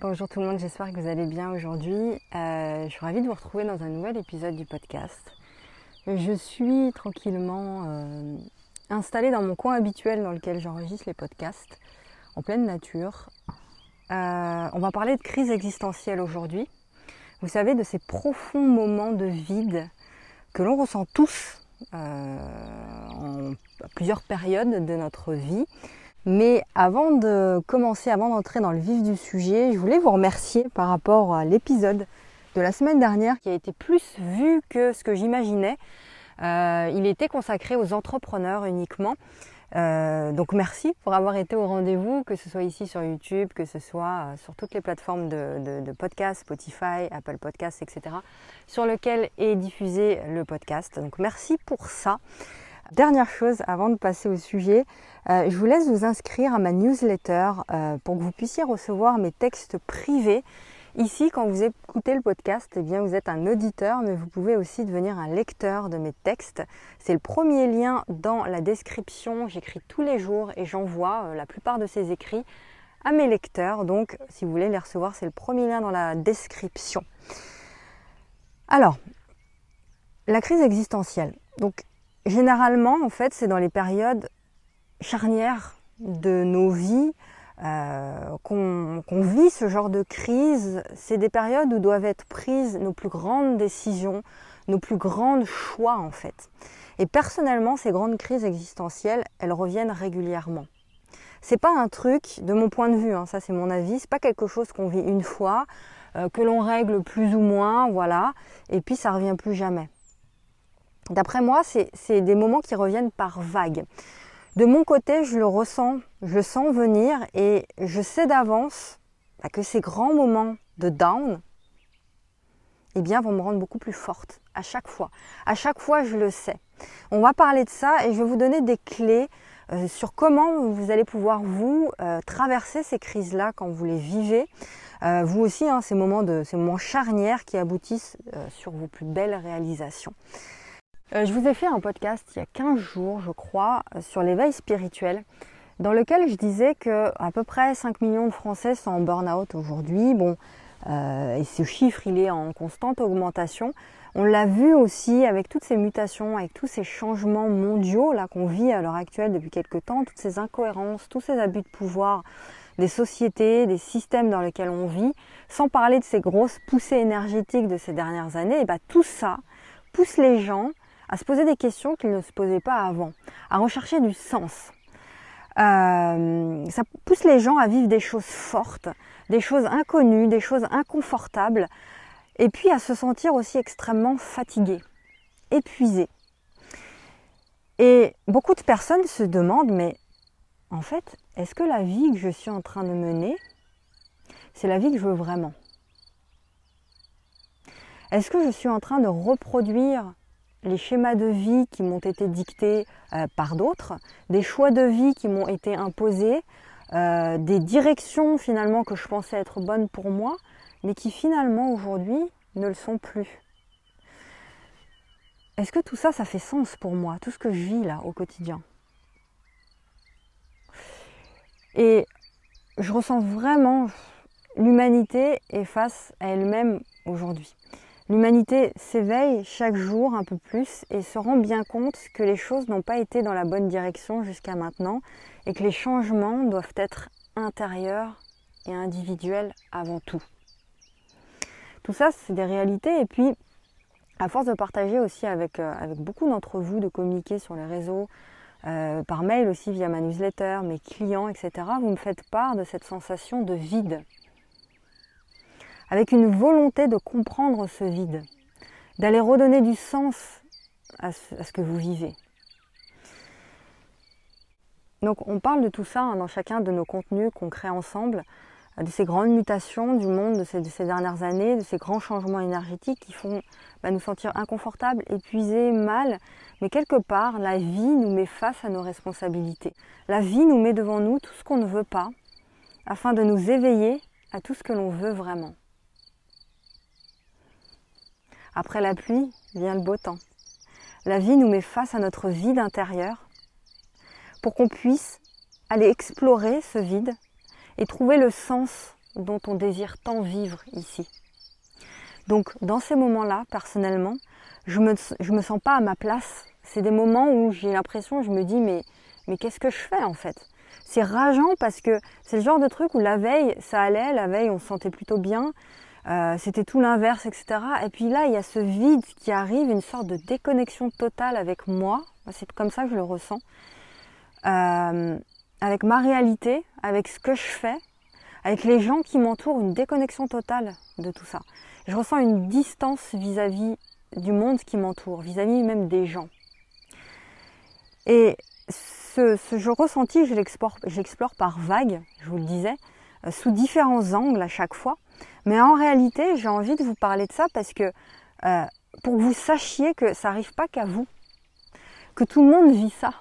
Bonjour tout le monde, j'espère que vous allez bien aujourd'hui. Euh, je suis ravie de vous retrouver dans un nouvel épisode du podcast. Je suis tranquillement euh, installée dans mon coin habituel dans lequel j'enregistre les podcasts, en pleine nature. Euh, on va parler de crise existentielle aujourd'hui. Vous savez, de ces profonds moments de vide que l'on ressent tous en plusieurs périodes de notre vie mais avant de commencer, avant d'entrer dans le vif du sujet, je voulais vous remercier par rapport à l'épisode de la semaine dernière qui a été plus vu que ce que j'imaginais. Euh, il était consacré aux entrepreneurs uniquement. Euh, donc merci pour avoir été au rendez-vous, que ce soit ici sur YouTube, que ce soit euh, sur toutes les plateformes de, de, podcast, Spotify, Apple Podcasts, etc., sur lequel est diffusé le podcast. Donc merci pour ça. Dernière chose avant de passer au sujet, euh, je vous laisse vous inscrire à ma newsletter euh, pour que vous puissiez recevoir mes textes privés. Ici, quand vous écoutez le podcast, eh bien, vous êtes un auditeur, mais vous pouvez aussi devenir un lecteur de mes textes. C'est le premier lien dans la description. J'écris tous les jours et j'envoie euh, la plupart de ces écrits à mes lecteurs. Donc, si vous voulez les recevoir, c'est le premier lien dans la description. Alors, la crise existentielle. Généralement, en fait, c'est dans les périodes charnières de nos vies euh, qu'on vit ce genre de crise. C'est des périodes où doivent être prises nos plus grandes décisions, nos plus grands choix, en fait. Et personnellement, ces grandes crises existentielles, elles reviennent régulièrement. C'est pas un truc, de mon point de vue, hein, ça c'est mon avis, c'est pas quelque chose qu'on vit une fois, euh, que l'on règle plus ou moins, voilà, et puis ça revient plus jamais. D'après moi, c'est des moments qui reviennent par vagues. De mon côté, je le ressens, je le sens venir et je sais d'avance bah, que ces grands moments de down, eh bien, vont me rendre beaucoup plus forte à chaque fois. À chaque fois, je le sais. On va parler de ça et je vais vous donner des clés euh, sur comment vous allez pouvoir vous euh, traverser ces crises-là quand vous les vivez. Euh, vous aussi, hein, ces moments de ces moments charnières qui aboutissent sur vos plus belles réalisations. Euh, je vous ai fait un podcast il y a 15 jours, je crois, euh, sur l'éveil spirituel, dans lequel je disais que à peu près 5 millions de Français sont en burn-out aujourd'hui. Bon, euh, et ce chiffre, il est en constante augmentation. On l'a vu aussi avec toutes ces mutations, avec tous ces changements mondiaux là qu'on vit à l'heure actuelle depuis quelques temps, toutes ces incohérences, tous ces abus de pouvoir des sociétés, des systèmes dans lesquels on vit, sans parler de ces grosses poussées énergétiques de ces dernières années, et bah, tout ça pousse les gens à se poser des questions qu'ils ne se posaient pas avant, à rechercher du sens. Euh, ça pousse les gens à vivre des choses fortes, des choses inconnues, des choses inconfortables, et puis à se sentir aussi extrêmement fatigués, épuisés. Et beaucoup de personnes se demandent, mais en fait, est-ce que la vie que je suis en train de mener, c'est la vie que je veux vraiment? Est-ce que je suis en train de reproduire les schémas de vie qui m'ont été dictés euh, par d'autres, des choix de vie qui m'ont été imposés, euh, des directions finalement que je pensais être bonnes pour moi, mais qui finalement aujourd'hui ne le sont plus. Est-ce que tout ça, ça fait sens pour moi, tout ce que je vis là au quotidien? Et je ressens vraiment l'humanité est face à elle-même aujourd'hui. L'humanité s'éveille chaque jour un peu plus et se rend bien compte que les choses n'ont pas été dans la bonne direction jusqu'à maintenant et que les changements doivent être intérieurs et individuels avant tout. Tout ça, c'est des réalités et puis à force de partager aussi avec, euh, beaucoup d'entre vous, de communiquer sur les réseaux, euh, par mail aussi via ma newsletter, mes clients, etc., vous me faites part de cette sensation de vide avec une volonté de comprendre ce vide, d'aller redonner du sens à ce, que vous vivez. Donc on parle de tout ça hein, dans chacun de nos contenus qu'on crée ensemble, euh, de ces grandes mutations du monde de ces, dernières années, de ces grands changements énergétiques qui font bah, nous sentir inconfortables, épuisés, mal. Mais quelque part, la vie nous met face à nos responsabilités. La vie nous met devant nous tout ce qu'on ne veut pas, afin de nous éveiller à tout ce que l'on veut vraiment. Après la pluie vient le beau temps. La vie nous met face à notre vide intérieur pour qu'on puisse aller explorer ce vide et trouver le sens dont on désire tant vivre ici. Donc dans ces moments-là, personnellement, je me, je me sens pas à ma place. C'est des moments où j'ai l'impression, je me dis mais, mais qu'est-ce que je fais en fait? C'est rageant parce que c'est le genre de truc où la veille, ça allait, la veille on se sentait plutôt bien, euh, c'était tout l'inverse, etc. Et puis là, il y a ce vide qui arrive, une sorte de déconnexion totale avec moi. C'est comme ça que je le ressens. Euh, avec ma réalité, avec ce que je fais, avec les gens qui m'entourent, une déconnexion totale de tout ça. Je ressens une distance vis-à-vis du monde qui m'entoure, vis-à-vis même des gens. Et ce, ce ressenti, je l'explore par vagues, je vous le disais, euh, sous différents angles à chaque fois. Mais en réalité, j'ai envie de vous parler de ça parce que euh, pour que vous sachiez que ça n'arrive pas qu'à vous, que tout le monde vit ça,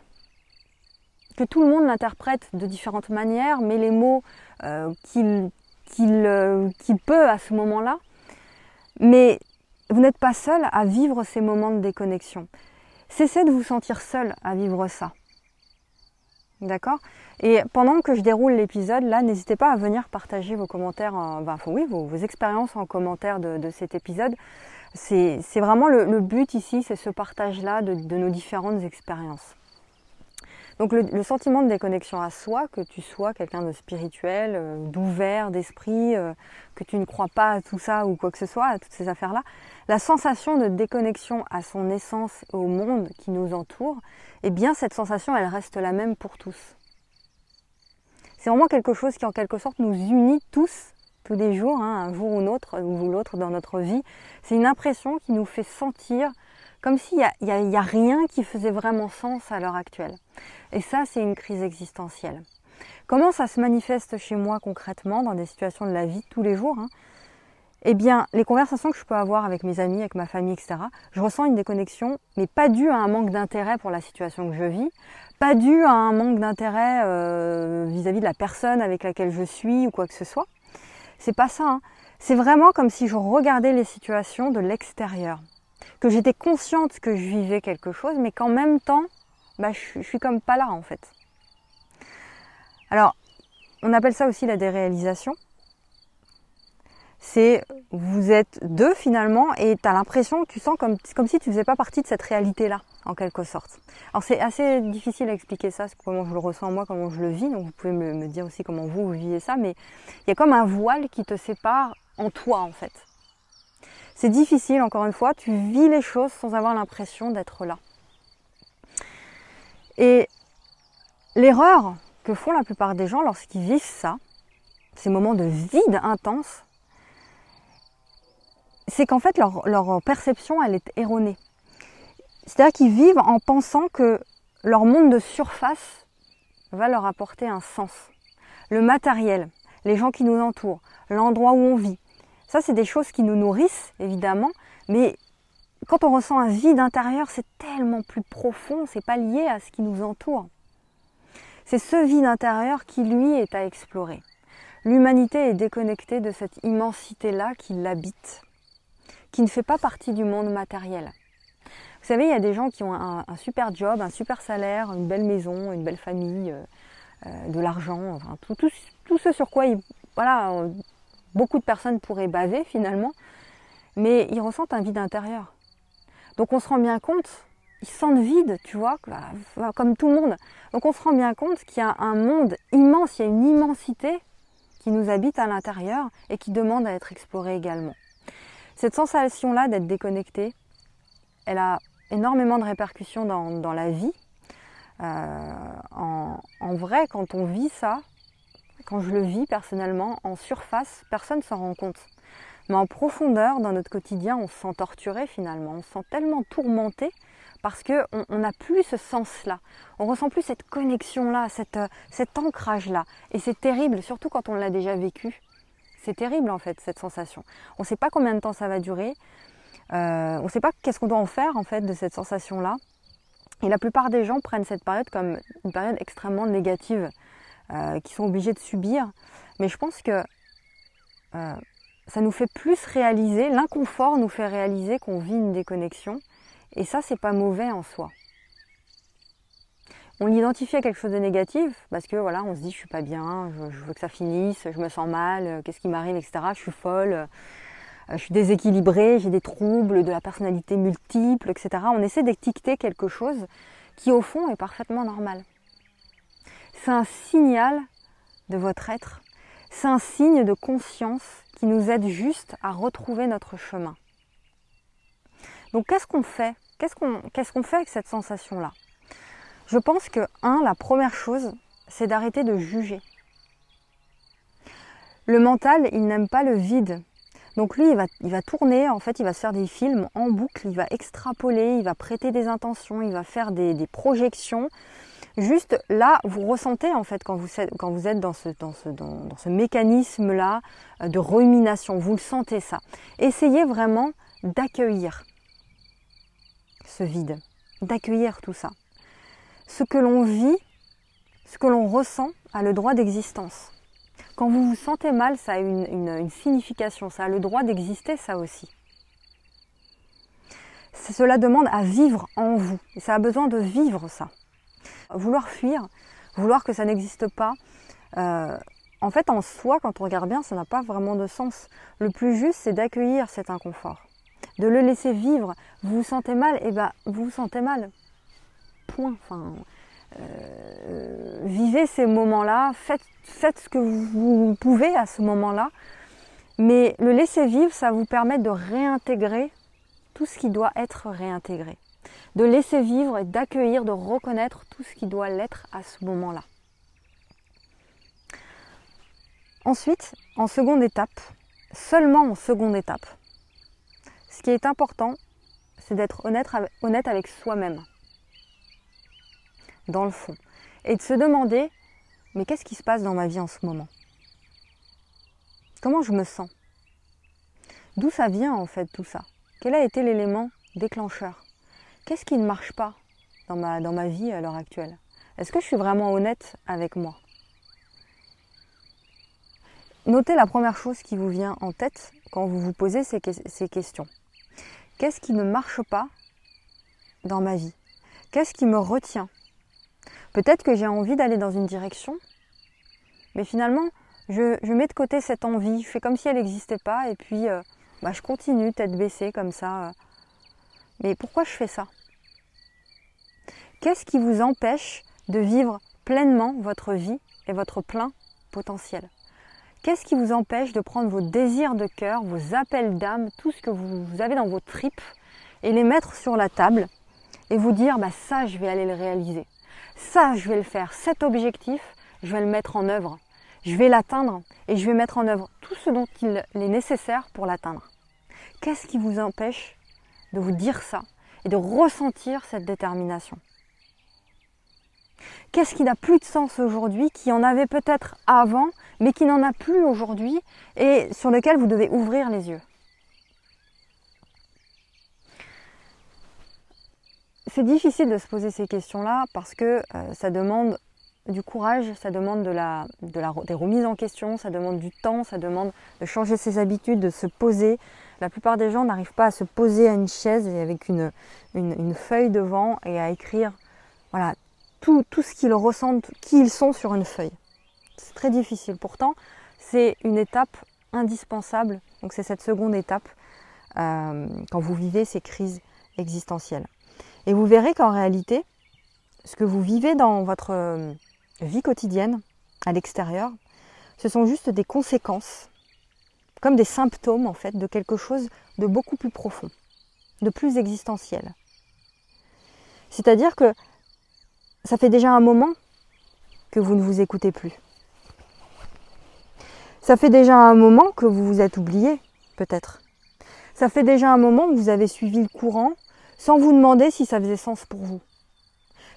que tout le monde l'interprète de différentes manières, mais les mots euh, qu'il euh, peut à ce moment-là. Mais vous n'êtes pas seul à vivre ces moments de déconnexion. Cessez de vous sentir seul à vivre ça. D'accord? Et pendant que je déroule l'épisode, là, n'hésitez pas à venir partager vos commentaires, enfin, oui, vos, expériences en commentaire de, cet épisode. C'est vraiment le, but ici, c'est ce partage-là de, nos différentes expériences. Donc le, sentiment de déconnexion à soi, que tu sois quelqu'un de spirituel, euh, d'ouvert, d'esprit, euh, que tu ne crois pas à tout ça ou quoi que ce soit, à toutes ces affaires-là, la sensation de déconnexion à son essence au monde qui nous entoure, eh bien cette sensation, elle reste la même pour tous. C'est vraiment quelque chose qui en quelque sorte nous unit tous, tous les jours, hein, un jour ou l'autre, ou l'autre dans notre vie. C'est une impression qui nous fait sentir comme s'il n'y a, rien qui faisait vraiment sens à l'heure actuelle. Et ça, c'est une crise existentielle. Comment ça se manifeste chez moi concrètement dans des situations de la vie tous les jours hein? Eh bien, les conversations que je peux avoir avec mes amis, avec ma famille, etc., je ressens une déconnexion, mais pas due à un manque d'intérêt pour la situation que je vis, pas due à un manque d'intérêt euh, vis-à-vis de la personne avec laquelle je suis ou quoi que ce soit. C'est pas ça. Hein. C'est vraiment comme si je regardais les situations de l'extérieur que j'étais consciente que je vivais quelque chose, mais qu'en même temps, bah, je, suis comme pas là en fait. Alors, on appelle ça aussi la déréalisation. C'est vous êtes deux finalement et tu as l'impression, tu sens comme, comme si tu faisais pas partie de cette réalité-là, en quelque sorte. Alors c'est assez difficile à expliquer ça, comment je le ressens moi, comment je le vis, donc vous pouvez me, me dire aussi comment vous, vous vivez ça, mais il y a comme un voile qui te sépare en toi en fait. C'est difficile, encore une fois, tu vis les choses sans avoir l'impression d'être là. Et l'erreur que font la plupart des gens lorsqu'ils vivent ça, ces moments de vide intense, c'est qu'en fait leur, perception elle est erronée. C'est-à-dire qu'ils vivent en pensant que leur monde de surface va leur apporter un sens. Le matériel, les gens qui nous entourent, l'endroit où on vit, ça, c'est des choses qui nous nourrissent, évidemment, mais quand on ressent un vide intérieur, c'est tellement plus profond, c'est pas lié à ce qui nous entoure. C'est ce vide intérieur qui, lui, est à explorer. L'humanité est déconnectée de cette immensité-là qui l'habite, qui ne fait pas partie du monde matériel. Vous savez, il y a des gens qui ont un, super job, un super salaire, une belle maison, une belle famille, euh, euh, de l'argent, enfin, tout, ce sur quoi voilà, beaucoup de personnes pourraient baver finalement, mais ils ressentent un vide intérieur. Donc on se rend bien compte, ils sentent vide, tu vois, bah, comme tout le monde. Donc on se rend bien compte qu'il y a un monde immense, il y a une immensité qui nous habite à l'intérieur et qui demande à être explorée également. Cette sensation-là d'être déconnecté, elle a énormément de répercussions dans, la vie. Euh, en, vrai, quand on vit ça, quand je le vis personnellement, en surface, personne ne s'en rend compte. Mais en profondeur, dans notre quotidien, on se sent torturé finalement, on se sent tellement tourmenté parce qu'on n'a plus ce sens-là, on ressent plus cette connexion-là, euh, cet ancrage-là. Et c'est terrible, surtout quand on l'a déjà vécu. C'est terrible en fait, cette sensation. On ne sait pas combien de temps ça va durer, euh, on ne sait pas qu'est-ce qu'on doit en faire en fait de cette sensation-là. Et la plupart des gens prennent cette période comme une période extrêmement négative. Euh, qui sont obligés de subir. Mais je pense que euh, ça nous fait plus réaliser, l'inconfort nous fait réaliser qu'on vit une déconnexion. Et ça, c'est pas mauvais en soi. On l'identifie à quelque chose de négatif parce que voilà, on se dit je suis pas bien, je, veux que ça finisse, je me sens mal, qu'est-ce qui m'arrive, etc. Je suis folle, euh, je suis déséquilibrée, j'ai des troubles de la personnalité multiple, etc. On essaie d'étiqueter quelque chose qui au fond est parfaitement normal. C'est un signal de votre être, c'est un signe de conscience qui nous aide juste à retrouver notre chemin. Donc qu'est-ce qu'on fait? Qu'est-ce qu'on fait avec cette sensation-là? Je pense que, un, la première chose, c'est d'arrêter de juger. Le mental, il n'aime pas le vide. Donc lui, il va, tourner, en fait, il va se faire des films en boucle, il va extrapoler, il va prêter des intentions, il va faire des, projections. Juste là, vous ressentez en fait quand vous, êtes dans ce, dans ce, dans ce mécanisme-là euh, de rumination, vous le sentez ça. Essayez vraiment d'accueillir ce vide, d'accueillir tout ça. Ce que l'on vit, ce que l'on ressent a le droit d'existence. Quand vous vous sentez mal, ça a une, signification, ça a le droit d'exister, ça aussi. Cela demande à vivre en vous, et ça a besoin de vivre ça. Vouloir fuir, vouloir que ça n'existe pas, euh, en fait, en soi, quand on regarde bien, ça n'a pas vraiment de sens. Le plus juste, c'est d'accueillir cet inconfort de le laisser vivre. Vous vous sentez mal, et eh ben vous vous sentez mal. Euh, vivez ces moments-là, faites ce que vous pouvez à ce moment-là. Mais le laisser vivre, ça vous permet de réintégrer tout ce qui doit être réintégré. De laisser vivre et d'accueillir, de reconnaître tout ce qui doit l'être à ce moment-là. Ensuite, en seconde étape, seulement en seconde étape, ce qui est important, c'est d'être honnête, avec soi-même, dans le fond, et de se demander, mais qu'est-ce qui se passe dans ma vie en ce moment? Comment je me sens? D'où ça vient en fait tout ça? Quel a été l'élément déclencheur? Qu'est-ce qui ne marche pas dans ma, dans ma vie à l'heure actuelle? Est-ce que je suis vraiment honnête avec moi? Notez la première chose qui vous vient en tête quand vous vous posez ces questions. Qu'est-ce qui ne marche pas dans ma vie? Qu'est-ce qui me retient? Peut-être que j'ai envie d'aller dans une direction, mais finalement, je, mets de côté cette envie, je fais comme si elle n'existait pas, et puis euh, bah, je continue tête baissée comme ça. Mais pourquoi je fais ça? Qu'est-ce qui vous empêche de vivre pleinement votre vie et votre plein potentiel? Qu'est-ce qui vous empêche de prendre vos désirs de cœur, vos appels d'âme, tout ce que vous avez dans vos tripes et les mettre sur la table et vous dire bah ça je vais aller le réaliser? Ça je vais le faire. Cet objectif, je vais le mettre en œuvre. Je vais l'atteindre et je vais mettre en œuvre tout ce dont il est nécessaire pour l'atteindre. Qu'est-ce qui vous empêche de vous dire ça et de ressentir cette détermination? Qu'est-ce qui n'a plus de sens aujourd'hui, qui en avait peut-être avant, mais qui n'en a plus aujourd'hui et sur lequel vous devez ouvrir les yeux? C'est difficile de se poser ces questions-là parce que euh, ça demande du courage, ça demande de la, des remises en question, ça demande du temps, ça demande de changer ses habitudes, de se poser. La plupart des gens n'arrivent pas à se poser à une chaise et avec une, une feuille devant et à écrire voilà, tout, ce qu'ils ressentent, qui ils sont sur une feuille. C'est très difficile. Pourtant, c'est une étape indispensable. Donc c'est cette seconde étape euh, quand vous vivez ces crises existentielles. Et vous verrez qu'en réalité, ce que vous vivez dans votre euh, vie quotidienne, à l'extérieur, ce sont juste des conséquences, comme des symptômes en fait, de quelque chose de beaucoup plus profond, de plus existentiel. C'est-à-dire que ça fait déjà un moment que vous ne vous écoutez plus. Ça fait déjà un moment que vous vous êtes oublié, peut-être. Ça fait déjà un moment que vous avez suivi le courant sans vous demander si ça faisait sens pour vous.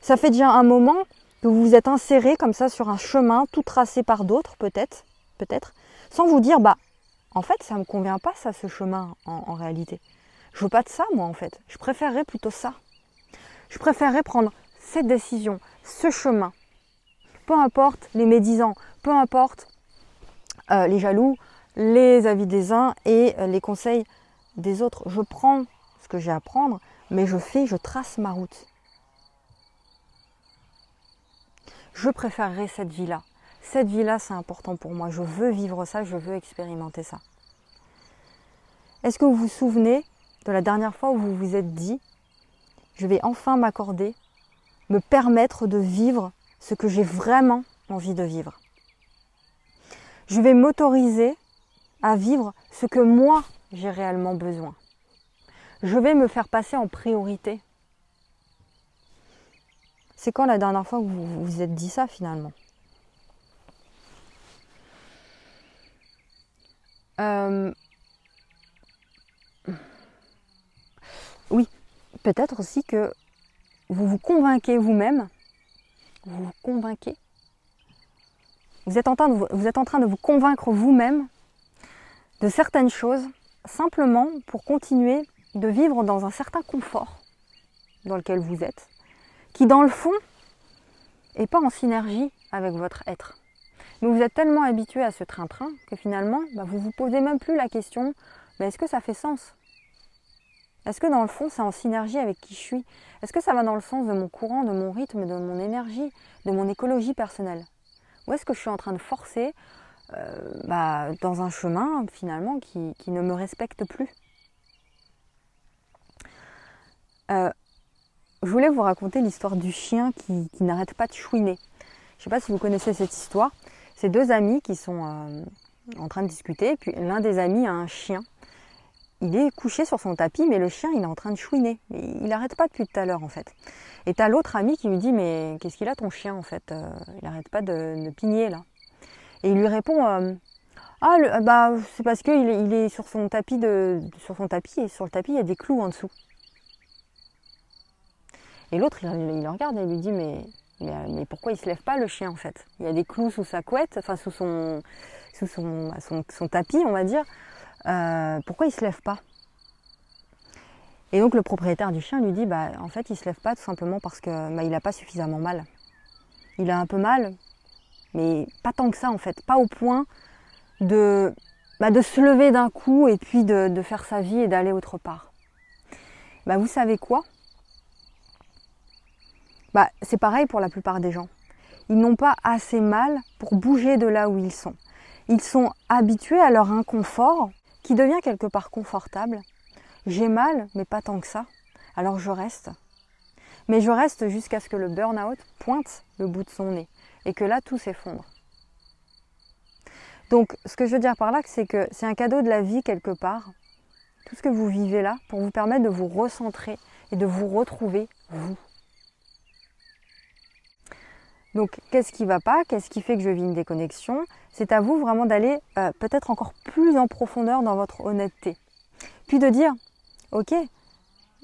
Ça fait déjà un moment que vous vous êtes inséré comme ça sur un chemin tout tracé par d'autres, peut-être, peut-être, sans vous dire, bah, en fait, ça me convient pas, ça, ce chemin, en, en réalité. Je veux pas de ça, moi, en fait. Je préférerais plutôt ça. Je préférerais prendre cette décision, ce chemin, peu importe les médisants, peu importe euh, les jaloux, les avis des uns et euh, les conseils des autres. Je prends ce que j'ai à prendre, mais je fais, je trace ma route. je préférerais cette vie-là. Cette vie-là, c'est important pour moi. Je veux vivre ça, je veux expérimenter ça. Est-ce que vous vous souvenez de la dernière fois où vous vous êtes dit, je vais enfin m'accorder, me permettre de vivre ce que j'ai vraiment envie de vivre? Je vais m'autoriser à vivre ce que moi j'ai réellement besoin. Je vais me faire passer en priorité. C'est quand la dernière fois que vous vous êtes dit ça finalement euh, Oui, peut-être aussi que vous vous convainquez vous-même, vous vous convainquez, vous êtes en train de vous, vous êtes en train de vous convaincre vous-même de certaines choses simplement pour continuer de vivre dans un certain confort dans lequel vous êtes, qui dans le fond n'est pas en synergie avec votre être. Mais vous êtes tellement habitué à ce train-train que finalement, bah, vous ne vous posez même plus la question, est-ce que ça fait sens? Est-ce que dans le fond, c'est en synergie avec qui je suis? Est-ce que ça va dans le sens de mon courant, de mon rythme, de mon énergie, de mon écologie personnelle? Ou est-ce que je suis en train de forcer euh, bah, dans un chemin finalement qui, ne me respecte plus? Euh, Je voulais vous raconter l'histoire du chien qui, n'arrête pas de chouiner. Je ne sais pas si vous connaissez cette histoire. C'est deux amis qui sont euh, en train de discuter, puis l'un des amis a un chien il est couché sur son tapis, mais le chien, il est en train de chouiner. Il n'arrête pas depuis tout à l'heure, en fait. Et t'as l'autre ami qui lui dit, mais qu'est-ce qu'il a ton chien, en fait euh, Il n'arrête pas de, de, pigner, là. Et il lui répond, ah, bah, c'est parce qu'il il est sur son tapis de, sur son tapis, et sur le tapis, il y a des clous en dessous. Et l'autre, il, le regarde et il lui dit, mais, mais, pourquoi il se lève pas, le chien, en fait? Il y a des clous sous sa couette, enfin, sous son, son tapis, on va dire. Euh, pourquoi il se lève pas? Et donc le propriétaire du chien lui dit, bah en fait il se lève pas tout simplement parce que bah, il n'a pas suffisamment mal. Il a un peu mal, mais pas tant que ça en fait, pas au point de, bah, de se lever d'un coup et puis de, faire sa vie et d'aller autre part. Bah, vous savez quoi? Bah, C'est pareil pour la plupart des gens. Ils n'ont pas assez mal pour bouger de là où ils sont. Ils sont habitués à leur inconfort qui devient quelque part confortable. J'ai mal, mais pas tant que ça. Alors je reste. Mais je reste jusqu'à ce que le burn-out pointe le bout de son nez et que là tout s'effondre. Donc ce que je veux dire par là, c'est que c'est un cadeau de la vie quelque part, tout ce que vous vivez là, pour vous permettre de vous recentrer et de vous retrouver vous. Donc, qu'est-ce qui va pas? Qu'est-ce qui fait que je vis une déconnexion? C'est à vous vraiment d'aller euh, peut-être encore plus en profondeur dans votre honnêteté. Puis de dire, ok,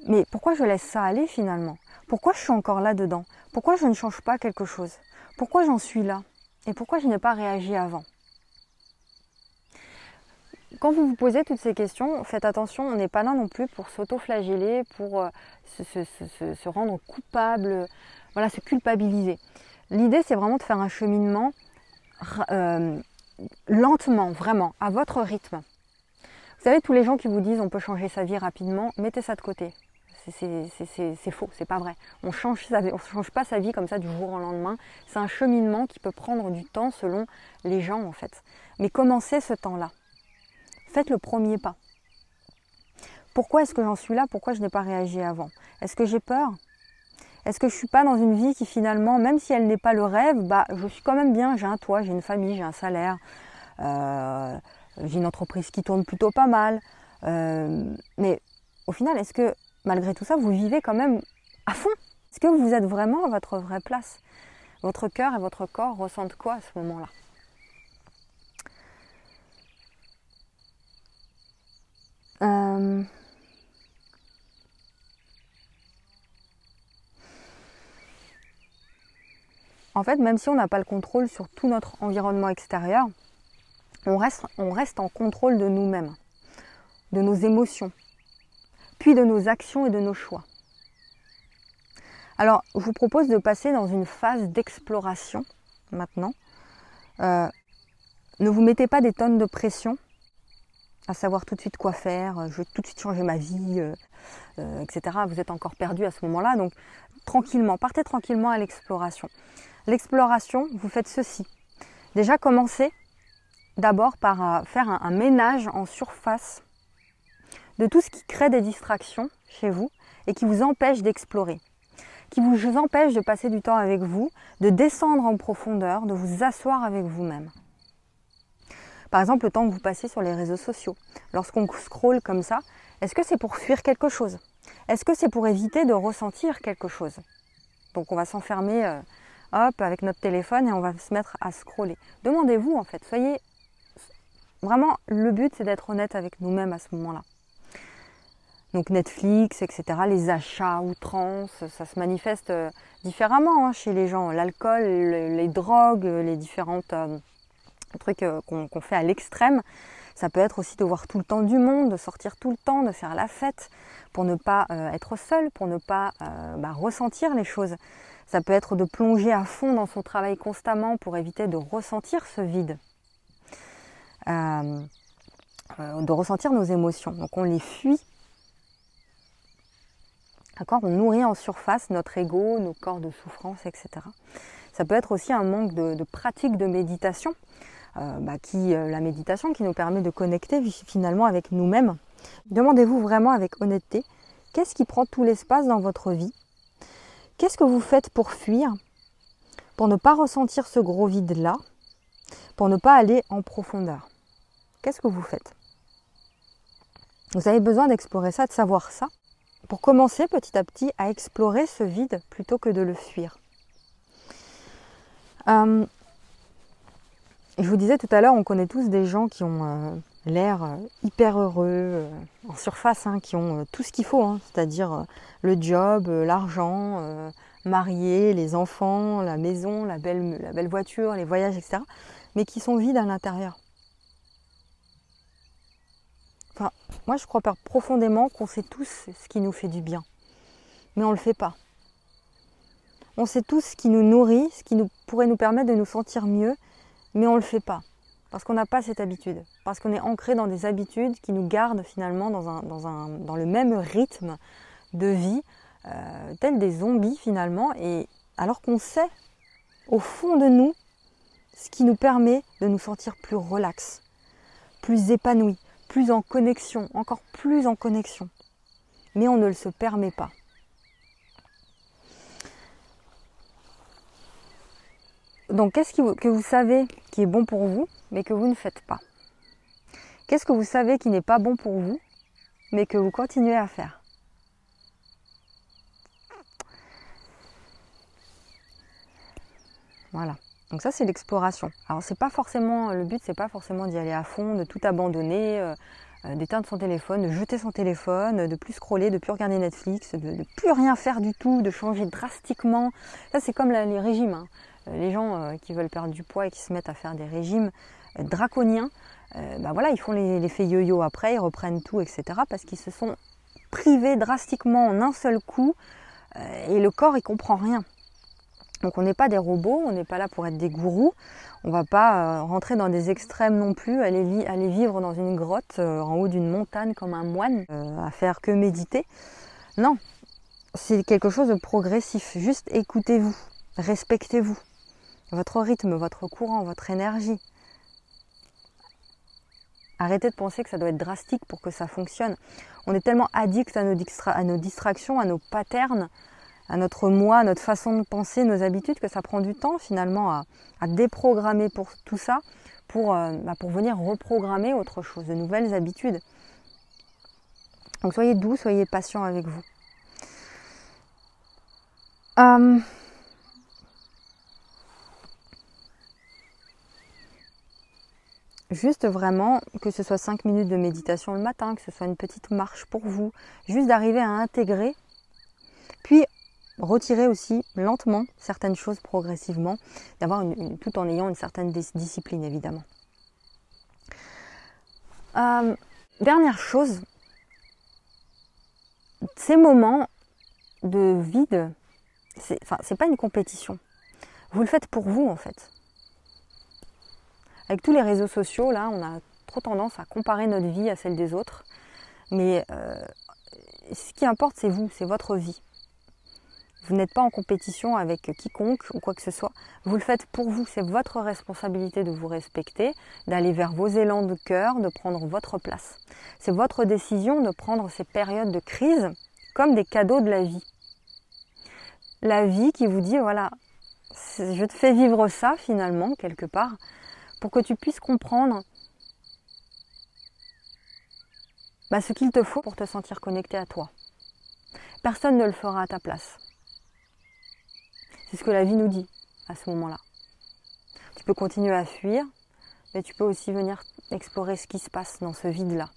mais pourquoi je laisse ça aller finalement? Pourquoi je suis encore là-dedans Pourquoi je ne change pas quelque chose? Pourquoi j'en suis là? Et pourquoi je n'ai pas réagi avant? Quand vous vous posez toutes ces questions, faites attention, on n'est pas là non plus pour s'auto-flageller, pour euh, se, rendre coupable, voilà, se culpabiliser. L'idée, c'est vraiment de faire un cheminement euh, lentement, vraiment, à votre rythme. Vous savez, tous les gens qui vous disent on peut changer sa vie rapidement, mettez ça de côté. C'est faux, c'est pas vrai. On change on change pas sa vie comme ça du jour au lendemain. C'est un cheminement qui peut prendre du temps selon les gens en fait. Mais commencez ce temps-là. Faites le premier pas. Pourquoi est-ce que j'en suis là? Pourquoi je n'ai pas réagi avant? Est-ce que j'ai peur? Est-ce que je suis pas dans une vie qui finalement, même si elle n'est pas le rêve, bah, je suis quand même bien, j'ai un toit, j'ai une famille, j'ai un salaire, euh, j'ai une entreprise qui tourne plutôt pas mal. Euh, mais au final, est-ce que malgré tout ça, vous vivez quand même à fond? Est-ce que vous êtes vraiment à votre vraie place? Votre cœur et votre corps ressentent quoi à ce moment-là? Euh, en fait, même si on n'a pas le contrôle sur tout notre environnement extérieur, on reste, en contrôle de nous-mêmes, de nos émotions, puis de nos actions et de nos choix. Alors, je vous propose de passer dans une phase d'exploration maintenant. Euh, ne vous mettez pas des tonnes de pression à savoir tout de suite quoi faire, je vais tout de suite changer ma vie, euh, euh, etc. Vous êtes encore perdu à ce moment-là, donc tranquillement, partez tranquillement à l'exploration. L'exploration, vous faites ceci. Déjà, commencez d'abord par euh, faire un, ménage en surface de tout ce qui crée des distractions chez vous et qui vous empêche d'explorer, qui vous empêche de passer du temps avec vous, de descendre en profondeur, de vous asseoir avec vous-même. Par exemple, le temps que vous passez sur les réseaux sociaux. Lorsqu'on scrolle comme ça, est-ce que c'est pour fuir quelque chose? Est-ce que c'est pour éviter de ressentir quelque chose? Donc on va s'enfermer euh, hop avec notre téléphone et on va se mettre à scroller. Demandez-vous en fait, soyez vraiment le but c'est d'être honnête avec nous-mêmes à ce moment-là. Donc Netflix, etc., les achats outrance, ça se manifeste euh, différemment hein, chez les gens. L'alcool, les drogues, les différentes euh, trucs qu'on fait à l'extrême, ça peut être aussi de voir tout le temps du monde, de sortir tout le temps, de faire la fête, pour ne pas euh, être seul, pour ne pas euh, bah, ressentir les choses. Ça peut être de plonger à fond dans son travail constamment pour éviter de ressentir ce vide, euh, de ressentir nos émotions. Donc on les fuit. D'accord? On nourrit en surface notre ego, nos corps de souffrance, etc. Ça peut être aussi un manque de pratique de méditation. Euh, bah, qui, euh, la méditation qui nous permet de connecter finalement avec nous-mêmes. Demandez-vous vraiment avec honnêteté, qu'est-ce qui prend tout l'espace dans votre vie Qu'est-ce que vous faites pour fuir? Pour ne pas ressentir ce gros vide-là? Pour ne pas aller en profondeur? Qu'est-ce que vous faites? Vous avez besoin d'explorer ça, de savoir ça, pour commencer petit à petit à explorer ce vide plutôt que de le fuir. Euh, je vous disais tout à l'heure, on connaît tous des gens qui ont euh, l'air euh, hyper heureux, euh, en surface, hein, qui ont tout ce qu'il faut, hein, c'est-à-dire le job, l'argent, mariés, les enfants, la maison, la belle, voiture, les voyages, etc. Mais qui sont vides à l'intérieur. Enfin, moi je crois profondément qu'on sait tous ce qui nous fait du bien. Mais on ne le fait pas. On sait tous ce qui nous nourrit, ce qui pourrait nous permettre de nous sentir mieux mais on ne le fait pas. Parce qu'on n'a pas cette habitude. Parce qu'on est ancré dans des habitudes qui nous gardent finalement dans, le même rythme de vie, euh, tel des zombies finalement. Et alors qu'on sait au fond de nous ce qui nous permet de nous sentir plus relax, plus épanoui, plus en connexion, encore plus en connexion. Mais on ne le se permet pas. Donc qu'est-ce que vous savez qui est bon pour vous, mais que vous ne faites pas? Qu'est-ce que vous savez qui n'est pas bon pour vous, mais que vous continuez à faire? Voilà. Donc ça c'est l'exploration. Alors c'est pas forcément le but, c'est pas forcément d'y aller à fond, de tout abandonner, euh, euh, d'éteindre son téléphone, de jeter son téléphone, de plus scroller, de plus regarder Netflix, de, plus rien faire du tout, de changer drastiquement. Ça c'est comme les régimes. Hein. Euh, les gens euh, qui veulent perdre du poids et qui se mettent à faire des régimes euh, draconiens, ben voilà, ils font l'effet yo-yo après, ils reprennent tout, etc. parce qu'ils se sont privés drastiquement en un seul coup et le corps il comprend rien. Donc on n'est pas des robots, on n'est pas là pour être des gourous, on va pas rentrer dans des extrêmes non plus, aller vivre dans une grotte en haut d'une montagne comme un moine, à faire que méditer. Non, c'est quelque chose de progressif, juste écoutez-vous, respectez-vous votre rythme, votre courant, votre énergie. Arrêtez de penser que ça doit être drastique pour que ça fonctionne. On est tellement addict à nos, distractions, à nos patterns, à notre moi, à notre façon de penser, nos habitudes, que ça prend du temps finalement à, déprogrammer pour tout ça, pour, euh, bah, pour venir reprogrammer autre chose, de nouvelles habitudes. Donc soyez doux, soyez patient avec vous. Euh, Juste vraiment que ce soit 5 minutes de méditation le matin, que ce soit une petite marche pour vous, juste d'arriver à intégrer, puis retirer aussi lentement certaines choses progressivement, tout en ayant une certaine discipline évidemment. Euh, dernière chose, ces moments de vide, c'est enfin, pas une compétition. Vous le faites pour vous en fait. Avec tous les réseaux sociaux, là, on a trop tendance à comparer notre vie à celle des autres. Mais euh, ce qui importe, c'est vous, c'est votre vie. Vous n'êtes pas en compétition avec quiconque ou quoi que ce soit. Vous le faites pour vous. C'est votre responsabilité de vous respecter, d'aller vers vos élans de cœur, de prendre votre place. C'est votre décision de prendre ces périodes de crise comme des cadeaux de la vie. La vie qui vous dit, voilà, je te fais vivre ça finalement, quelque part, pour que tu puisses comprendre bah, ce qu'il te faut pour te sentir connecté à toi. Personne ne le fera à ta place. C'est ce que la vie nous dit à ce moment-là. Tu peux continuer à fuir, mais tu peux aussi venir explorer ce qui se passe dans ce vide-là.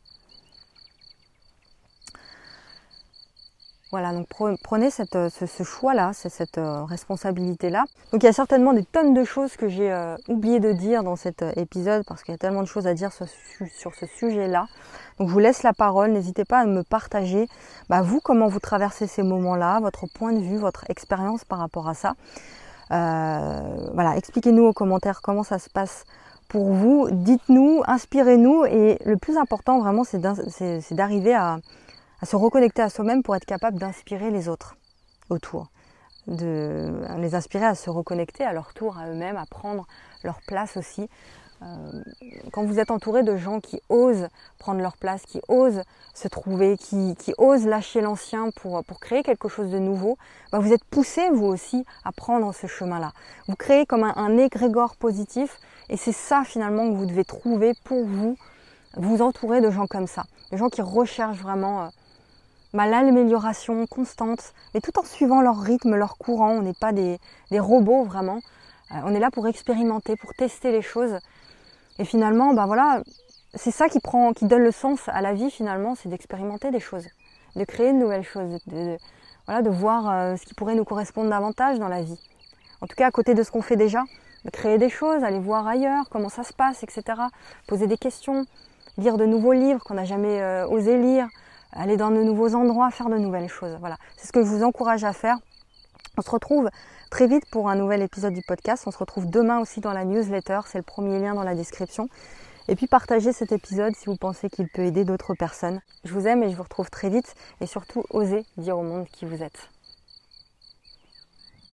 Voilà, donc prenez euh, ce, choix-là, cette euh, responsabilité-là. Donc il y a certainement des tonnes de choses que j'ai euh, oublié de dire dans cet épisode parce qu'il y a tellement de choses à dire sur, ce sujet-là. Donc je vous laisse la parole, n'hésitez pas à me partager, bah, vous, comment vous traversez ces moments-là, votre point de vue, votre expérience par rapport à ça. voilà, expliquez-nous aux commentaires comment ça se passe pour vous. Dites-nous, inspirez-nous et le plus important vraiment, c'est d'arriver à à se reconnecter à soi-même pour être capable d'inspirer les autres autour, de les inspirer à se reconnecter à leur tour à eux-mêmes, à prendre leur place aussi. Euh, quand vous êtes entouré de gens qui osent prendre leur place, qui osent se trouver, qui, osent lâcher l'ancien pour, pour créer quelque chose de nouveau, bah vous êtes poussé vous aussi à prendre ce chemin-là. Vous créez comme un, égrégore positif et c'est ça finalement que vous devez trouver pour vous, vous entourer de gens comme ça, de gens qui recherchent vraiment euh, l'amélioration constante, mais tout en suivant leur rythme, leur courant. On n'est pas des, robots vraiment. Euh, on est là pour expérimenter, pour tester les choses. Et finalement, ben voilà, c'est ça qui prend, qui donne le sens à la vie finalement, c'est d'expérimenter des choses, de créer de nouvelles choses, de voir euh, ce qui pourrait nous correspondre davantage dans la vie. En tout cas, à côté de ce qu'on fait déjà, de créer des choses, aller voir ailleurs, comment ça se passe, etc. Poser des questions, lire de nouveaux livres qu'on n'a jamais euh, osé lire, aller dans de nouveaux endroits, faire de nouvelles choses. Voilà, c'est ce que je vous encourage à faire. On se retrouve très vite pour un nouvel épisode du podcast. On se retrouve demain aussi dans la newsletter. C'est le premier lien dans la description. Et puis partagez cet épisode si vous pensez qu'il peut aider d'autres personnes. Je vous aime et je vous retrouve très vite. Et surtout, osez dire au monde qui vous êtes.